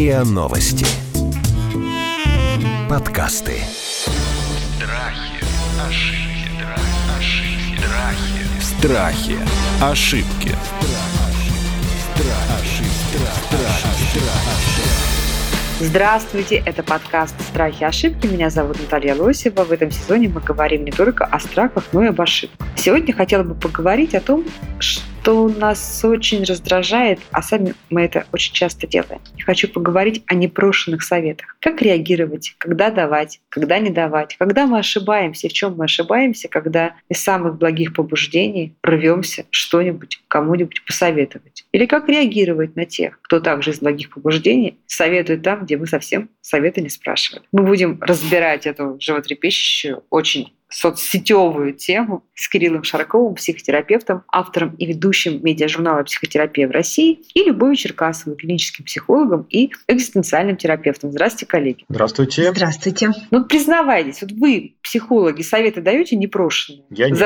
РИА Новости. Подкасты. Страхи, ошибки, ошибки, Страхи. страхи. Ошибки. Здравствуйте, это подкаст «Страхи и ошибки». Меня зовут Наталья Лосева. В этом сезоне мы говорим не только о страхах, но и об ошибках. Сегодня хотела бы поговорить о том, что нас очень раздражает, а сами мы это очень часто делаем. Я хочу поговорить о непрошенных советах. Как реагировать, когда давать, когда не давать, когда мы ошибаемся, в чем мы ошибаемся, когда из самых благих побуждений рвемся что-нибудь кому-нибудь посоветовать. Или как реагировать на тех, кто также из благих побуждений советует там, где мы совсем совета не спрашивали. Мы будем разбирать эту животрепещущую, очень соцсетевую тему с Кириллом Шараковым, психотерапевтом, автором и ведущим медиажурнала «Психотерапия в России» и Любовью Черкасовой, клиническим психологом и экзистенциальным терапевтом. Здравствуйте, коллеги. Здравствуйте. Здравствуйте. Ну, признавайтесь, вот вы, психологи, советы даете непрошенные? Я нет.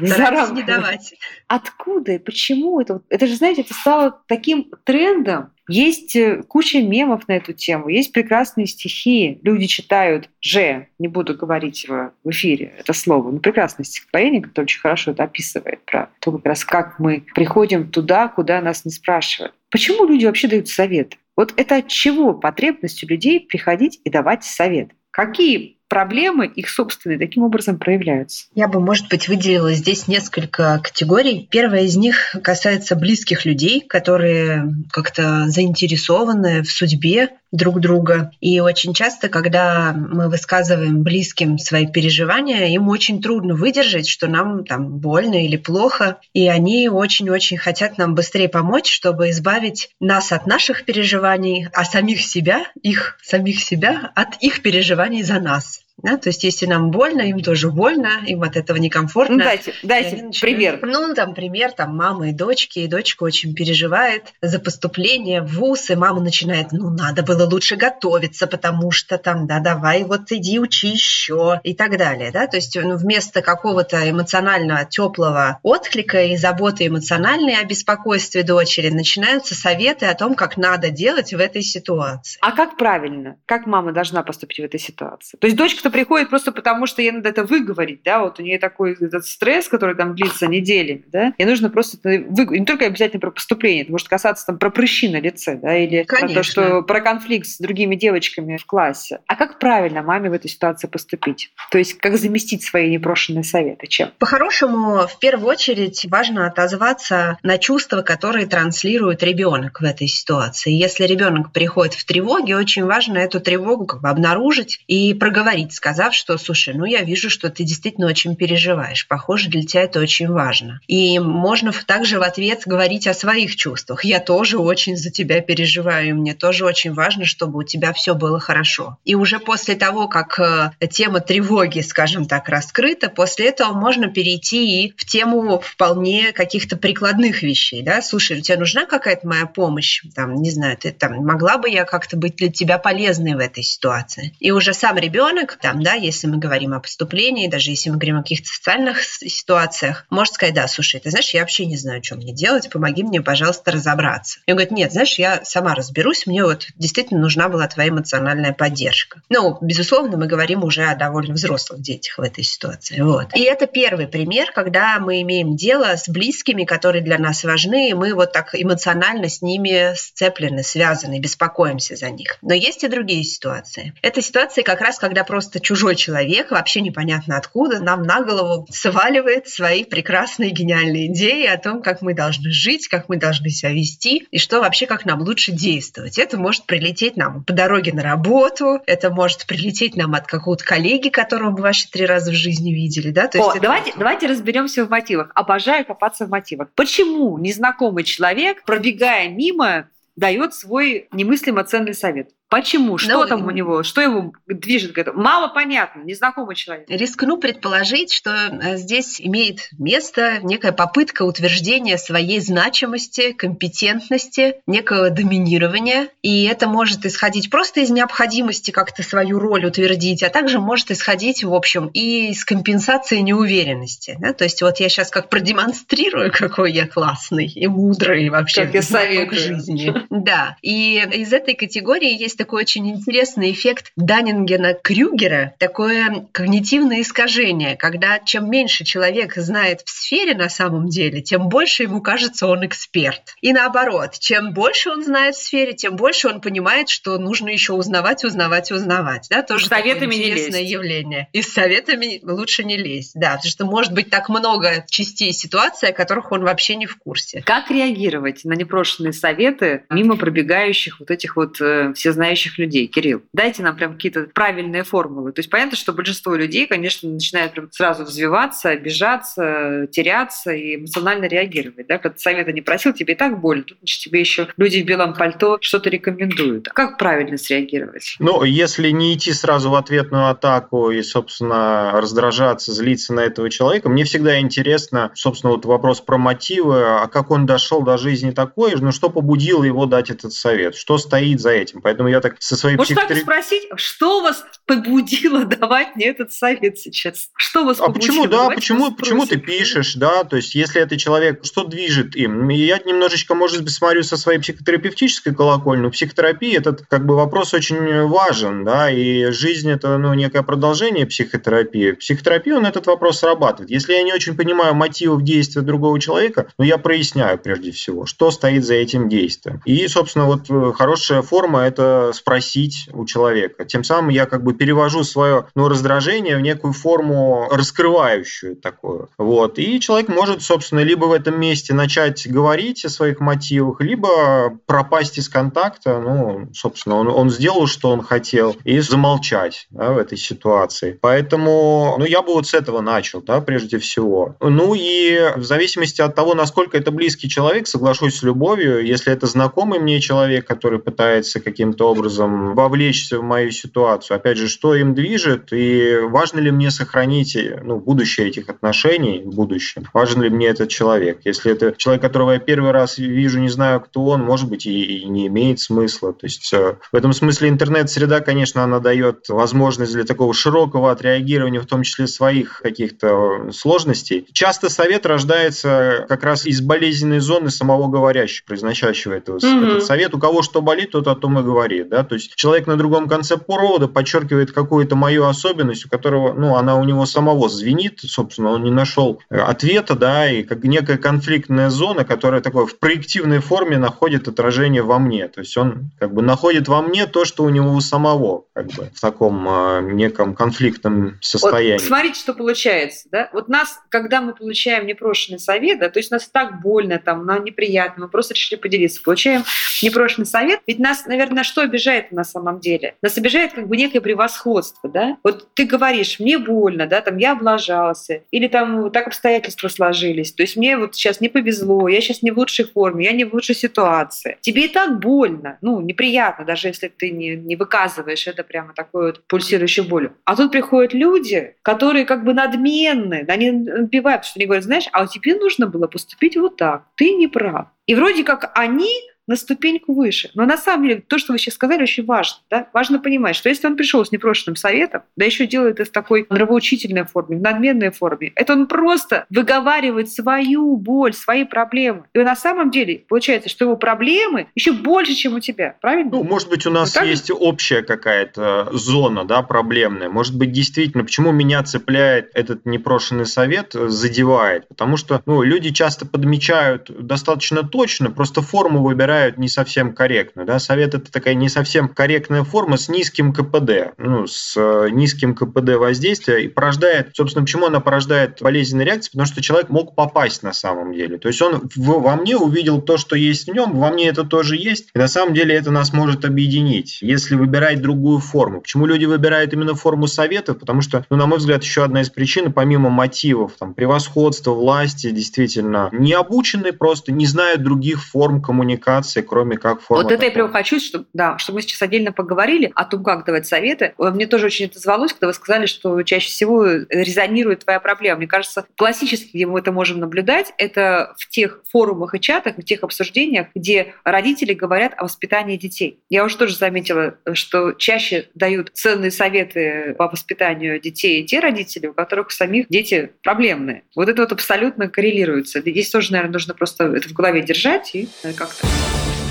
За, за не давать. Откуда и почему это? Вот- Это же, знаете, это стало таким трендом. Есть э, куча мемов на эту тему, есть прекрасные стихи. Люди читают же, не буду говорить в эфире это слово, но прекрасное стихотворение, которое очень хорошо это описывает про то, как раз как мы приходим туда, куда нас не спрашивают. Почему люди вообще дают совет? Вот это от чего потребность у людей приходить и давать совет? Какие проблемы их собственные таким образом проявляются? Я бы, может быть, выделила здесь несколько категорий. Первая из них касается близких людей, которые как-то заинтересованы в судьбе друг друга. И очень часто, когда мы высказываем близким свои переживания, им очень трудно выдержать, что нам там больно или плохо. И они очень-очень хотят нам быстрее помочь, чтобы избавить нас от наших переживаний, а самих себя, их самих себя от их переживаний за нас. Да, то есть, если нам больно, им тоже больно, им от этого некомфортно. Ну, дайте, дайте начинают- пример. Ну, там пример, там мама и дочки, и дочка очень переживает за поступление в ВУЗ, и мама начинает, ну, надо было лучше готовиться, потому что там, да, давай, вот иди учи еще, и так далее, да, то есть ну, вместо какого-то эмоционально теплого отклика и заботы эмоциональной о беспокойстве дочери начинаются советы о том, как надо делать в этой ситуации. А как правильно? Как мама должна поступить в этой ситуации? То есть дочка-то приходит просто потому, что ей надо это выговорить, да, вот у нее такой этот стресс, который там длится неделями, да, и нужно просто это выговорить. Не только обязательно про поступление, это может касаться там про прыщи на лице, да, или про то, что про конфликт с другими девочками в классе. А как правильно маме в этой ситуации поступить? То есть как заместить свои непрошенные советы? Чем? По-хорошему, в первую очередь важно отозваться на чувства, которые транслирует ребенок в этой ситуации. Если ребенок приходит в тревоге, очень важно эту тревогу как бы обнаружить и проговорить, сказав, что, слушай, ну я вижу, что ты действительно очень переживаешь. Похоже, для тебя это очень важно. И можно также в ответ говорить о своих чувствах. Я тоже очень за тебя переживаю, и мне тоже очень важно, чтобы у тебя все было хорошо. И уже после того, как э, тема тревоги, скажем так, раскрыта, после этого можно перейти и в тему вполне каких-то прикладных вещей. Да? Слушай, у тебя нужна какая-то моя помощь? Там, не знаю, ты там могла бы я как-то быть для тебя полезной в этой ситуации? И уже сам ребенок, там, да, если мы говорим о поступлении, даже если мы говорим о каких-то социальных ситуациях, может сказать, да, слушай, ты знаешь, я вообще не знаю, что мне делать, помоги мне, пожалуйста, разобраться. И он говорит, нет, знаешь, я сама разберусь, мне вот действительно нужна была твоя эмоциональная поддержка. Ну, безусловно, мы говорим уже о довольно взрослых детях в этой ситуации. Вот. И это первый пример, когда мы имеем дело с близкими, которые для нас важны, и мы вот так эмоционально с ними сцеплены, связаны, беспокоимся за них. Но есть и другие ситуации. Это ситуации как раз, когда просто чужой человек, вообще непонятно откуда, нам на голову сваливает свои прекрасные гениальные идеи о том, как мы должны жить, как мы должны себя вести и что вообще, как нам лучше действовать. Это может прилететь нам по дороге на работу, это может прилететь нам от какого-то коллеги, которого мы вообще три раза в жизни видели. Да? То О, есть это- давайте, давайте разберемся в мотивах. Обожаю копаться в мотивах. Почему незнакомый человек, пробегая мимо, дает свой немыслимо ценный совет? Почему? Что Ну, там у него? Что его движет к этому? Мало понятно, незнакомый человек. Рискну предположить, что э, здесь имеет место некая попытка утверждения своей значимости, компетентности, некого доминирования. И это может исходить просто из необходимости как-то свою роль утвердить, а также может исходить, в общем, и из компенсации неуверенности. да. То есть вот я сейчас как продемонстрирую, какой я классный и мудрый вообще Как я советую. жизни. Да. И из этой категории есть такой очень интересный эффект Даннингена-Крюгера, такое когнитивное искажение, когда чем меньше человек знает в сфере на самом деле, тем больше ему кажется он эксперт. И наоборот, чем больше он знает в сфере, тем больше он понимает, что нужно еще узнавать, узнавать, узнавать. Да, тоже советами такое не интересное лезть. явление. И с советами лучше не лезть, да, потому что может быть так много частей ситуации, о которых он вообще не в курсе. Как реагировать на непрошенные советы мимо пробегающих вот этих вот э, всезнающих людей? Кирилл, дайте нам прям какие-то правильные формулы. То есть понятно, что большинство людей, конечно, начинают прям сразу взвиваться, обижаться, теряться и эмоционально реагировать. Да? Когда совета не просил, тебе и так больно. Тут значит, тебе еще люди в белом пальто что-то рекомендуют. Как правильно среагировать? Ну, если не идти сразу в ответную атаку и, собственно, раздражаться, злиться на этого человека, мне всегда интересно, собственно, вот вопрос про мотивы, а как он дошел до жизни такой, ну, что побудило его дать этот совет, что стоит за этим. Поэтому я так со своей Может так психотери- спросить, что вас побудило давать мне этот совет сейчас? Что вас А побудило? почему, да, почему, почему ты пишешь, да, то есть если это человек, что движет им? Я немножечко, может быть, смотрю со своей психотерапевтической колокольни, но психотерапия этот как бы вопрос очень важен, да, и жизнь это, ну, некое продолжение психотерапии. Психотерапия, он этот вопрос срабатывает. Если я не очень понимаю мотивов действия другого человека, ну, я проясняю прежде всего, что стоит за этим действием. И, собственно, вот э, хорошая форма – это спросить у человека. Тем самым я как бы перевожу свое ну, раздражение в некую форму раскрывающую такую. Вот. И человек может, собственно, либо в этом месте начать говорить о своих мотивах, либо пропасть из контакта. Ну, собственно, он, он сделал, что он хотел, и замолчать да, в этой ситуации. Поэтому, ну, я бы вот с этого начал, да, прежде всего. Ну и в зависимости от того, насколько это близкий человек, соглашусь с любовью, если это знакомый мне человек, который пытается каким-то образом вовлечься в мою ситуацию, опять же, что им движет, и важно ли мне сохранить ну, будущее этих отношений в будущем, важен ли мне этот человек. Если это человек, которого я первый раз вижу, не знаю, кто он, может быть, и, и не имеет смысла. То есть э, в этом смысле интернет-среда, конечно, она дает возможность для такого широкого отреагирования, в том числе своих каких-то сложностей. Часто совет рождается как раз из болезненной зоны самого говорящего, произносящего этого, Мгм. этот совет. У кого что болит, тот о том и говорит. Да? То есть человек на другом конце провода подчеркивает какую-то мою особенность, у которого, ну, она у него самого звенит, собственно, он не нашел э, ответа, да, и как некая конфликтная зона, которая такой в проективной форме находит отражение во мне. То есть он как бы находит во мне то, что у него у самого, как бы в таком э, неком конфликтном состоянии. Вот смотрите, что получается. Да? Вот нас, когда мы получаем непрошенный совет, да, то есть нас так больно, там, нам неприятно, мы просто решили поделиться, получаем непрошенный совет, ведь нас, наверное, что обижает на самом деле? Нас обижает как бы некое превосходство. Да? Вот ты говоришь, мне больно, да, там, я облажался, или там так обстоятельства сложились, то есть мне вот сейчас не повезло, я сейчас не в лучшей форме, я не в лучшей ситуации. Тебе и так больно, ну, неприятно, даже если ты не, не выказываешь это прямо такой вот пульсирующей болью. А тут приходят люди, которые как бы надменны, они набивают, что они говорят, знаешь, а тебе нужно было поступить вот так, ты не прав. И вроде как они на ступеньку выше. Но на самом деле то, что вы сейчас сказали, очень важно. Да? Важно понимать, что если он пришел с непрошенным советом, да еще делает это в такой нравоучительной форме, в надменной форме, это он просто выговаривает свою боль, свои проблемы. И на самом деле получается, что его проблемы еще больше, чем у тебя. Правильно? Ну, может быть, у нас так есть общая какая-то зона, да, проблемная. Может быть, действительно, почему меня цепляет этот непрошенный совет, э, задевает? Потому что, ну, люди часто подмечают достаточно точно, просто форму выбирают не совсем корректно, да. Совет это такая не совсем корректная форма с низким КПД, ну, с э, низким КПД воздействия и порождает, собственно, почему она порождает болезненные реакции? Потому что человек мог попасть на самом деле. То есть он в- во мне увидел то, что есть в нем, во мне это тоже есть, и на самом деле это нас может объединить, если выбирать другую форму. Почему люди выбирают именно форму советов? Потому что, ну, на мой взгляд, еще одна из причин, помимо мотивов, там, превосходства, власти, действительно, не обучены просто, не знают других форм коммуникации коммуникации, кроме как форма. Вот это я прям хочу, чтобы, да, чтобы мы сейчас отдельно поговорили о том, как давать советы. Мне тоже очень это звалось, когда вы сказали, что чаще всего резонирует твоя проблема. Мне кажется, классически, где мы это можем наблюдать, это в тех форумах и чатах, в тех обсуждениях, где родители говорят о воспитании детей. Я уже тоже заметила, что чаще дают ценные советы по воспитанию детей те родители, у которых самих дети проблемные. Вот это вот абсолютно коррелируется. Здесь тоже, наверное, нужно просто это в голове держать и э, как-то...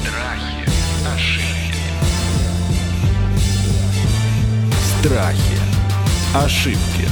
Страхи, ошибки. Страхи. Ошибки.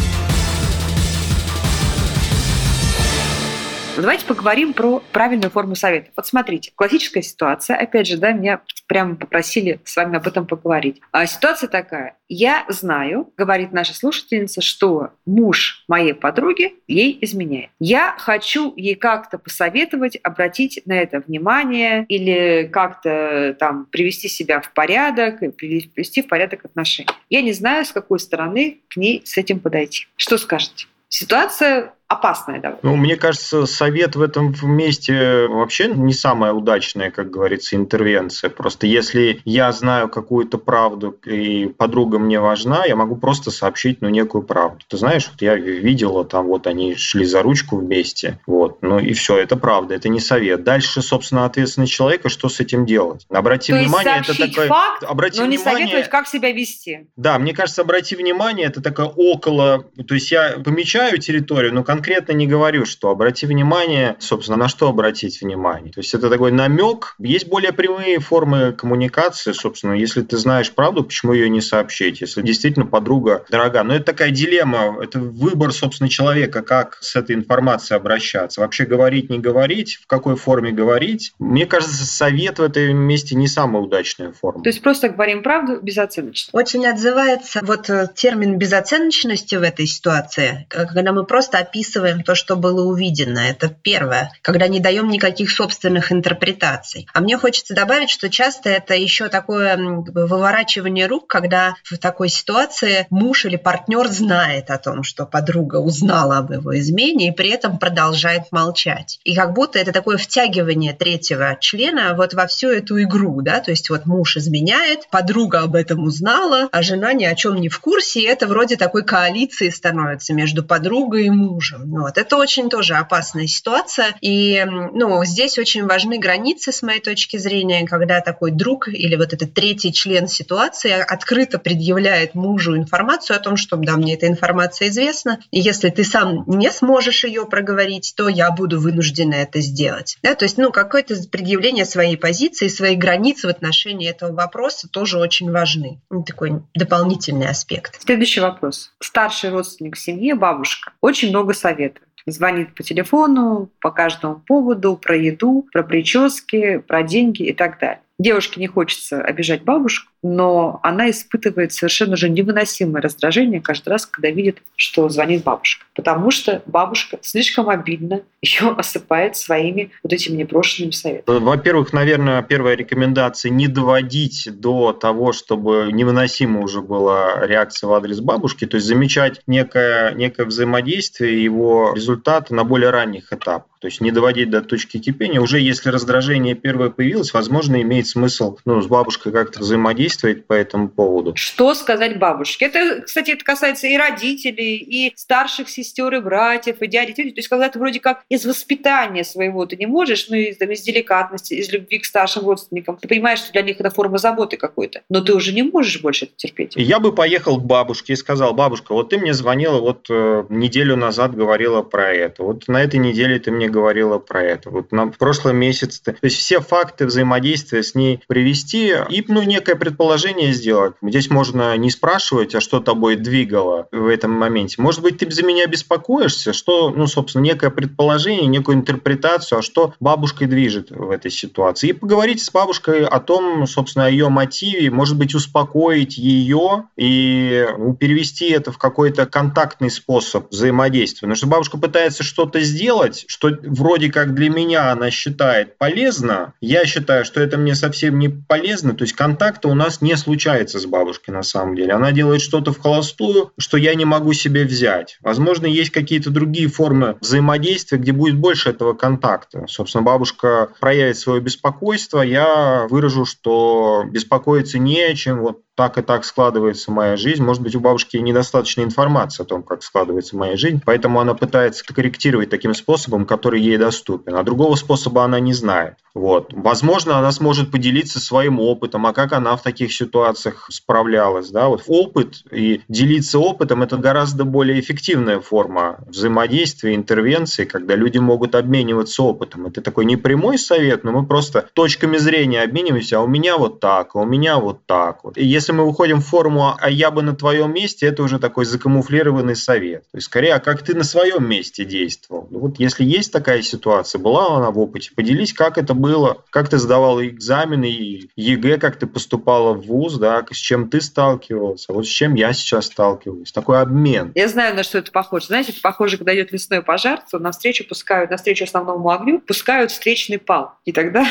Но давайте поговорим про правильную форму совета. Вот смотрите, классическая ситуация, опять же, да, меня прямо попросили с вами об этом поговорить. А ситуация такая. Я знаю, говорит наша слушательница, что муж моей подруги ей изменяет. Я хочу ей как-то посоветовать, обратить на это внимание или как-то там привести себя в порядок, привести в порядок отношения. Я не знаю, с какой стороны к ней с этим подойти. Что скажете? Ситуация опасная довольно. Ну, мне кажется, совет в этом месте вообще не самая удачная, как говорится, интервенция. Просто если я знаю какую-то правду, и подруга мне важна, я могу просто сообщить, ну, некую правду. Ты знаешь, вот я видела, там вот они шли за ручку вместе, вот, ну и все, это правда, это не совет. Дальше, собственно, ответственность человека, что с этим делать. Обрати То внимание, есть это такое... факт, обрати но не внимание, советовать, как себя вести. Да, мне кажется, обрати внимание, это такое около... То есть я помечаю территорию, но конкретно не говорю, что обрати внимание, собственно, на что обратить внимание. То есть это такой намек. Есть более прямые формы коммуникации, собственно. Если ты знаешь правду, почему ее не сообщить? Если действительно подруга дорога. Но это такая дилемма, это выбор, собственно, человека, как с этой информацией обращаться. Вообще говорить, не говорить, в какой форме говорить. Мне кажется, совет в этом месте не самая удачная форма. То есть просто говорим правду безоценочно. Очень отзывается вот э, термин безоценочности в этой ситуации, э, когда мы просто описываем то, что было увидено. Это первое, когда не даем никаких собственных интерпретаций. А мне хочется добавить, что часто это еще такое выворачивание рук, когда в такой ситуации муж или партнер знает о том, что подруга узнала об его измене и при этом продолжает молчать. И как будто это такое втягивание третьего члена вот во всю эту игру, да, то есть вот муж изменяет, подруга об этом узнала, а жена ни о чем не в курсе, и это вроде такой коалиции становится между подругой и мужем. Вот. Это очень тоже опасная ситуация. И ну, здесь очень важны границы, с моей точки зрения, когда такой друг или вот этот третий член ситуации открыто предъявляет мужу информацию о том, что да, мне эта информация известна, и если ты сам не сможешь ее проговорить, то я буду вынуждена это сделать. Да, то есть, ну, какое-то предъявление своей позиции, своей границы в отношении этого вопроса тоже очень важны. Ну, такой дополнительный аспект. Следующий вопрос. Старший родственник в семье, бабушка, очень много советует звонит по телефону по каждому поводу, про еду, про прически, про деньги и так далее. Девушке не хочется обижать бабушку, но она испытывает совершенно же невыносимое раздражение каждый раз, когда видит, что звонит бабушка. Потому что бабушка слишком обидно ее осыпает своими вот этими непрошенными советами. Во-первых, наверное, первая рекомендация не доводить до того, чтобы невыносимо уже была реакция в адрес бабушки, то есть замечать некое, некое взаимодействие его результаты на более ранних этапах. То есть не доводить до точки кипения. Уже если раздражение первое появилось, возможно, имеет смысл ну, с бабушкой как-то взаимодействовать по этому поводу. Что сказать бабушке? Это, кстати, это касается и родителей, и старших сестер, и братьев, и дядей. То есть когда ты вроде как из воспитания своего ты не можешь, ну, из, там, из деликатности, из любви к старшим родственникам, ты понимаешь, что для них это форма заботы какой-то, но ты уже не можешь больше это терпеть. Я бы поехал к бабушке и сказал, бабушка, вот ты мне звонила, вот э, неделю назад говорила про это, вот на этой неделе ты мне говорила про это, вот на прошлом месяце. То есть все факты взаимодействия с ней привести и ну, некое предположение сделать. Здесь можно не спрашивать, а что тобой двигало в этом моменте. Может быть, ты за меня беспокоишься, что, ну, собственно, некое предположение, некую интерпретацию, а что бабушкой движет в этой ситуации. И поговорить с бабушкой о том, собственно, о ее мотиве, может быть, успокоить ее и ну, перевести это в какой-то контактный способ взаимодействия. Потому что бабушка пытается что-то сделать, что вроде как для меня она считает полезно, я считаю, что это мне совсем не полезно, то есть контакта у нас не случается с бабушкой на самом деле. Она делает что-то в холостую, что я не могу себе взять. Возможно, есть какие-то другие формы взаимодействия, где будет больше этого контакта. Собственно, бабушка проявит свое беспокойство, я выражу, что беспокоиться не о чем, вот так и так складывается моя жизнь. Может быть, у бабушки недостаточно информации о том, как складывается моя жизнь, поэтому она пытается корректировать таким способом, который ей доступен. А другого способа она не знает. Вот. Возможно, она сможет поделиться своим опытом, а как она в таких ситуациях справлялась. Да? Вот опыт и делиться опытом – это гораздо более эффективная форма взаимодействия, интервенции, когда люди могут обмениваться опытом. Это такой не прямой совет, но мы просто точками зрения обмениваемся, а у меня вот так, а у меня вот так. Вот. И если мы выходим в форму «а я бы на твоем месте», это уже такой закамуфлированный совет. То есть, скорее, а как ты на своем месте действовал? Ну, вот если есть такая ситуация, была она в опыте, поделись, как это было как ты сдавала экзамены, и ЕГЭ, как ты поступала в ВУЗ, да, с чем ты сталкивался, вот с чем я сейчас сталкиваюсь. Такой обмен. Я знаю, на что это похоже. Знаете, это похоже, когда идет лесной пожар, то навстречу пускают, навстречу основному огню пускают встречный пал. И тогда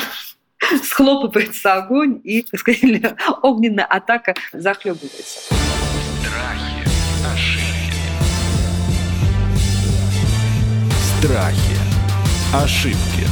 схлопывается огонь, и, так сказать, огненная атака захлебывается. Страхи, ошибки. Страхи. Ошибки.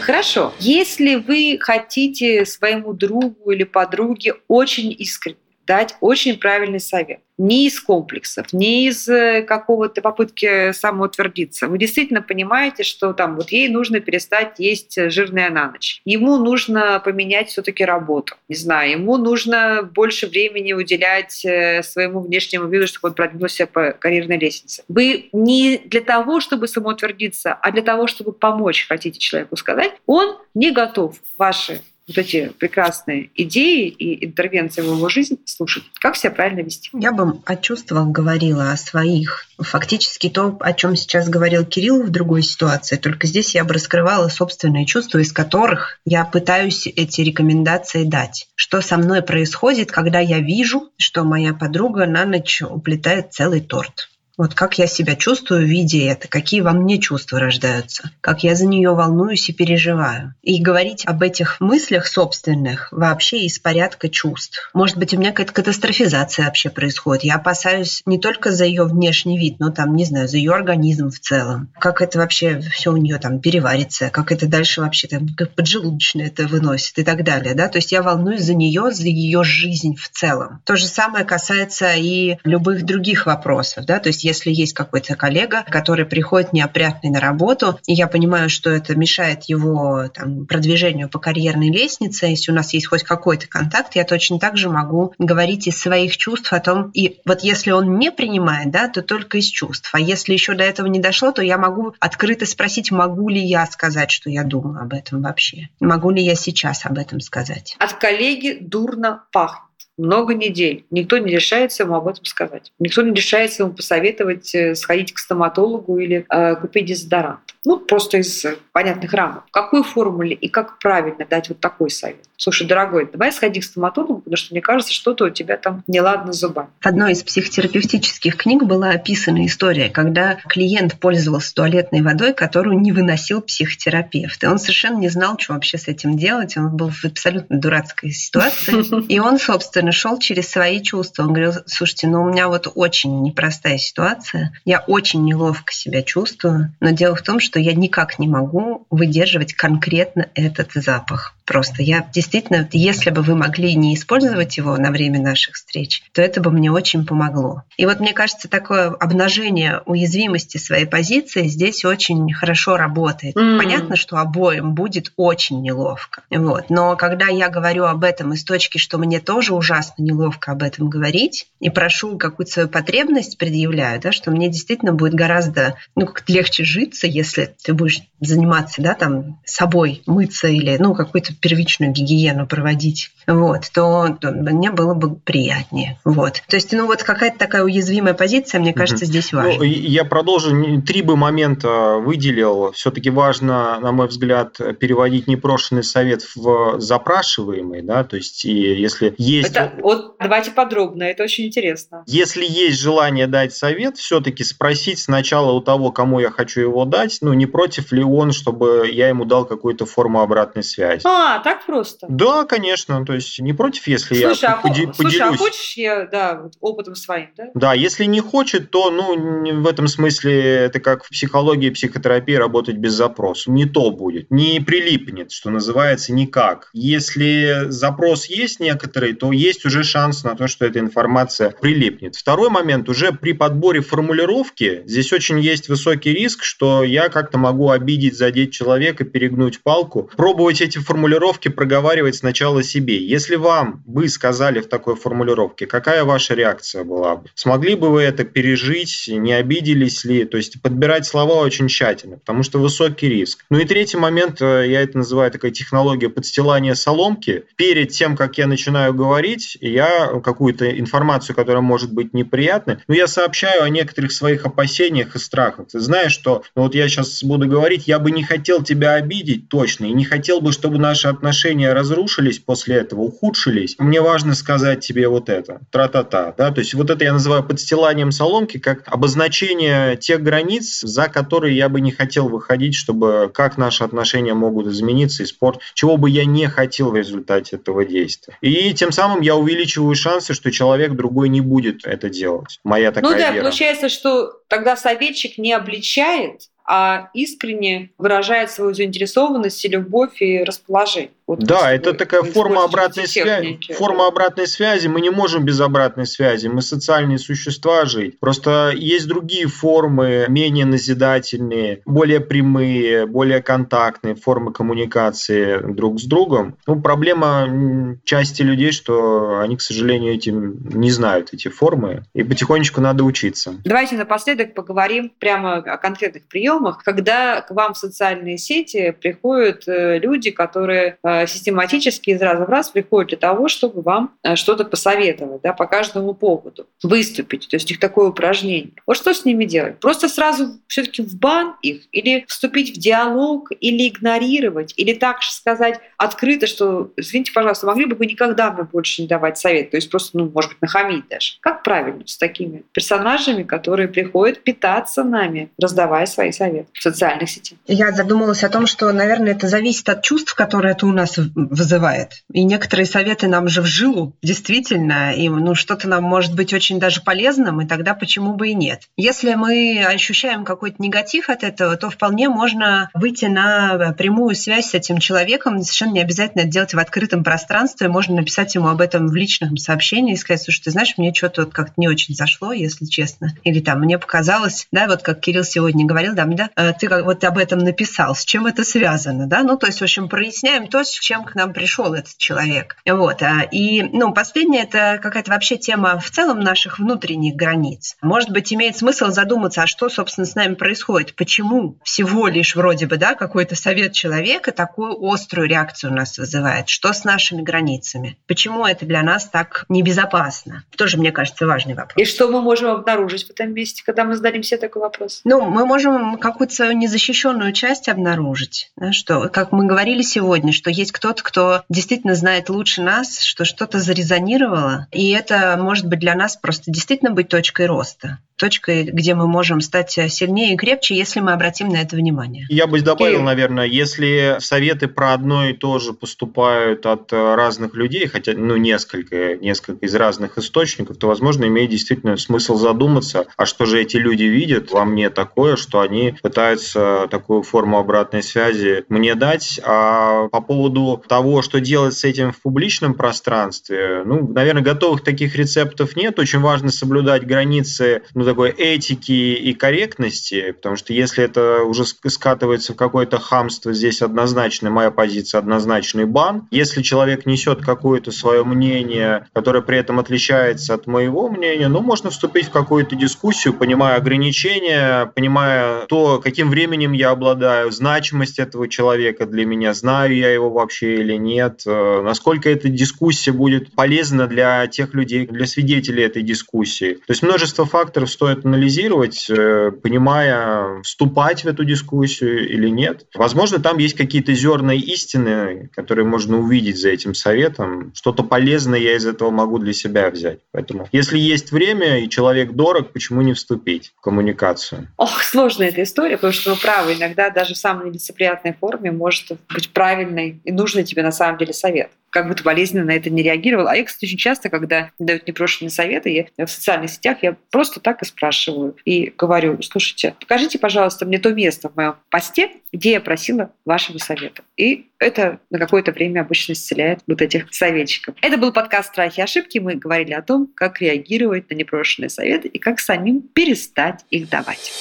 Хорошо. Если вы хотите своему другу или подруге очень искренне дать очень правильный совет, не из комплексов, не из э, какого-то попытки самоутвердиться. Вы действительно понимаете, что там вот ей нужно перестать есть жирное на ночь. Ему нужно поменять все-таки работу. Не знаю, ему нужно больше времени уделять э, своему внешнему виду, чтобы он продвинулся по карьерной лестнице. Вы не для того, чтобы самоутвердиться, а для того, чтобы помочь, хотите человеку сказать, он не готов ваши вот эти прекрасные идеи и интервенции в его жизнь слушать. Как себя правильно вести? Я бы о чувствах говорила, о своих. Фактически то, о чем сейчас говорил Кирилл в другой ситуации, только здесь я бы раскрывала собственные чувства, из которых я пытаюсь эти рекомендации дать. Что со мной происходит, когда я вижу, что моя подруга на ночь уплетает целый торт. Вот как я себя чувствую, видя это, какие во мне чувства рождаются, как я за нее волнуюсь и переживаю. И говорить об этих мыслях собственных вообще из порядка чувств. Может быть, у меня какая-то катастрофизация вообще происходит. Я опасаюсь не только за ее внешний вид, но там, не знаю, за ее организм в целом. Как это вообще все у нее там переварится, как это дальше вообще там как поджелудочное это выносит и так далее. Да? То есть я волнуюсь за нее, за ее жизнь в целом. То же самое касается и любых других вопросов. Да? То есть если есть какой-то коллега, который приходит неопрятный на работу, и я понимаю, что это мешает его там, продвижению по карьерной лестнице, если у нас есть хоть какой-то контакт, я точно так же могу говорить из своих чувств о том, и вот если он не принимает, да, то только из чувств. А если еще до этого не дошло, то я могу открыто спросить, могу ли я сказать, что я думаю об этом вообще. Могу ли я сейчас об этом сказать. От коллеги дурно пахнет много недель. Никто не решается ему об этом сказать. Никто не решается ему посоветовать э, сходить к стоматологу или э, купить дезодорант. Ну, просто из понятных рамок. В какой формуле и как правильно дать вот такой совет? Слушай, дорогой, давай сходи к стоматологу, потому что мне кажется, что-то у тебя там неладно с зубами. В одной из психотерапевтических книг была описана история, когда клиент пользовался туалетной водой, которую не выносил психотерапевт. И он совершенно не знал, что вообще с этим делать. Он был в абсолютно дурацкой ситуации. И он, собственно, шел через свои чувства. Он говорил, слушайте, ну у меня вот очень непростая ситуация. Я очень неловко себя чувствую. Но дело в том, что я никак не могу выдерживать конкретно этот запах. Просто я действительно, если бы вы могли не использовать его на время наших встреч, то это бы мне очень помогло. И вот мне кажется, такое обнажение уязвимости своей позиции здесь очень хорошо работает. Mm. Понятно, что обоим будет очень неловко. Вот. Но когда я говорю об этом из точки, что мне тоже ужасно неловко об этом говорить, и прошу какую-то свою потребность предъявляю, да, что мне действительно будет гораздо ну, как легче житься, если ты будешь заниматься да, там, собой, мыться или ну, какой-то первичную гигиену проводить, вот, то, то мне было бы приятнее. Вот. То есть, ну вот какая-то такая уязвимая позиция, мне кажется, угу. здесь важна. Ну, я продолжу. Три бы момента выделил. Все-таки важно, на мой взгляд, переводить непрошенный совет в запрашиваемый, да, то есть и если есть... Это, вот давайте подробно, это очень интересно. Если есть желание дать совет, все-таки спросить сначала у того, кому я хочу его дать, ну, не против ли он, чтобы я ему дал какую-то форму обратной связи. А, так просто? Да, конечно, то есть не против, если слушай, я а, поди- слушай, а хочешь я, да, опытом своим, да? Да, если не хочет, то, ну, в этом смысле это как в психологии, психотерапии работать без запроса. Не то будет, не прилипнет, что называется, никак. Если запрос есть некоторый, то есть уже шанс на то, что эта информация прилипнет. Второй момент, уже при подборе формулировки, здесь очень есть высокий риск, что я как-то могу обидеть, задеть человека, перегнуть палку. Пробовать эти формулировки проговаривать сначала себе. Если вам бы сказали в такой формулировке, какая ваша реакция была бы? Смогли бы вы это пережить, не обиделись ли? То есть подбирать слова очень тщательно, потому что высокий риск. Ну и третий момент, э, я это называю такая технология подстилания соломки. Перед тем, как я начинаю говорить, я какую-то информацию, которая может быть неприятной, но я сообщаю о некоторых своих опасениях и страхах. Ты знаешь, что ну вот я сейчас буду говорить, я бы не хотел тебя обидеть точно, и не хотел бы, чтобы наши отношения разрушились после этого, ухудшились. Мне важно сказать тебе вот это, тра-та-та, да, то есть вот это я называю подстиланием соломки, как обозначение тех границ, за которые я бы не хотел выходить, чтобы как наши отношения могут измениться, и спорт, чего бы я не хотел в результате этого действия. И тем самым я увеличиваю шансы, что человек другой не будет это делать. Моя такая Ну да, вера. получается, что тогда советчик не обличает, а искренне выражает свою заинтересованность и любовь и расположение. Вот да, это такая форма обратной связи. Форма обратной связи. Мы не можем без обратной связи. Мы социальные существа жить. Просто есть другие формы, менее назидательные, более прямые, более контактные формы коммуникации друг с другом. Ну, проблема части людей, что они, к сожалению, этим не знают, эти формы. И потихонечку надо учиться. Давайте напоследок поговорим прямо о конкретных приемах. Когда к вам в социальные сети приходят э, люди, которые э, систематически из раза в раз приходят для того, чтобы вам э, что-то посоветовать да, по каждому поводу, выступить. То есть их такое упражнение. Вот что с ними делать? Просто сразу все-таки в бан их? Или вступить в диалог? Или игнорировать? Или так же сказать открыто, что, извините, пожалуйста, могли бы вы никогда мне больше не давать совет? То есть просто, ну, может быть, нахамить даже. Как правильно с такими персонажами, которые приходят питаться нами, раздавая свои советы в социальных сетях? Я задумалась о том, что, наверное, это зависит от чувств, которые это у нас нас вызывает. И некоторые советы нам же в жилу, действительно, и ну, что-то нам может быть очень даже полезным, и тогда почему бы и нет. Если мы ощущаем какой-то негатив от этого, то вполне можно выйти на прямую связь с этим человеком. Совершенно не обязательно это делать в открытом пространстве. Можно написать ему об этом в личном сообщении и сказать, слушай, ты знаешь, мне что-то вот как-то не очень зашло, если честно. Или там, мне показалось, да, вот как Кирилл сегодня говорил, да, да, э, ты вот об этом написал, с чем это связано, да, ну, то есть, в общем, проясняем то, чем к нам пришел этот человек. Вот. А, и, ну, последнее – это какая-то вообще тема в целом наших внутренних границ. Может быть, имеет смысл задуматься, а что, собственно, с нами происходит? Почему всего лишь вроде бы, да, какой-то совет человека такую острую реакцию у нас вызывает? Что с нашими границами? Почему это для нас так небезопасно? Тоже, мне кажется, важный вопрос. И что мы можем обнаружить в этом месте, когда мы зададим себе такой вопрос? Ну, мы можем какую-то свою незащищенную часть обнаружить. Да, что, как мы говорили сегодня, что есть кто-то, кто действительно знает лучше нас, что что-то зарезонировало, и это может быть для нас просто действительно быть точкой роста точкой, где мы можем стать сильнее и крепче, если мы обратим на это внимание. Я бы добавил, наверное, если советы про одно и то же поступают от разных людей, хотя, ну, несколько, несколько из разных источников, то, возможно, имеет действительно смысл задуматься, а что же эти люди видят во мне такое, что они пытаются такую форму обратной связи мне дать, а по поводу того, что делать с этим в публичном пространстве, ну, наверное, готовых таких рецептов нет. Очень важно соблюдать границы, ну, такой этики и корректности, потому что если это уже скатывается в какое-то хамство, здесь однозначно моя позиция, однозначный бан. Если человек несет какое-то свое мнение, которое при этом отличается от моего мнения, ну, можно вступить в какую-то дискуссию, понимая ограничения, понимая то, каким временем я обладаю, значимость этого человека для меня, знаю я его вообще или нет, э, насколько эта дискуссия будет полезна для тех людей, для свидетелей этой дискуссии. То есть множество факторов стоит анализировать, э, понимая, вступать в эту дискуссию или нет. Возможно, там есть какие-то зерна истины, которые можно увидеть за этим советом. Что-то полезное я из этого могу для себя взять. Поэтому, если есть время и человек дорог, почему не вступить в коммуникацию? Ох, сложная эта история, потому что вы правы. Иногда даже в самой нелицеприятной форме может быть правильный и нужный тебе на самом деле совет как бы болезненно на это не реагировал. А я, кстати, очень часто, когда дают непрошенные советы, я в социальных сетях, я просто так и спрашиваю. И говорю, слушайте, покажите, пожалуйста, мне то место в моем посте, где я просила вашего совета. И это на какое-то время обычно исцеляет вот этих советчиков. Это был подкаст «Страхи и ошибки». Мы говорили о том, как реагировать на непрошенные советы и как самим перестать их давать.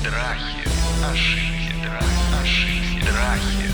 Страхи, ошибки, ошибки,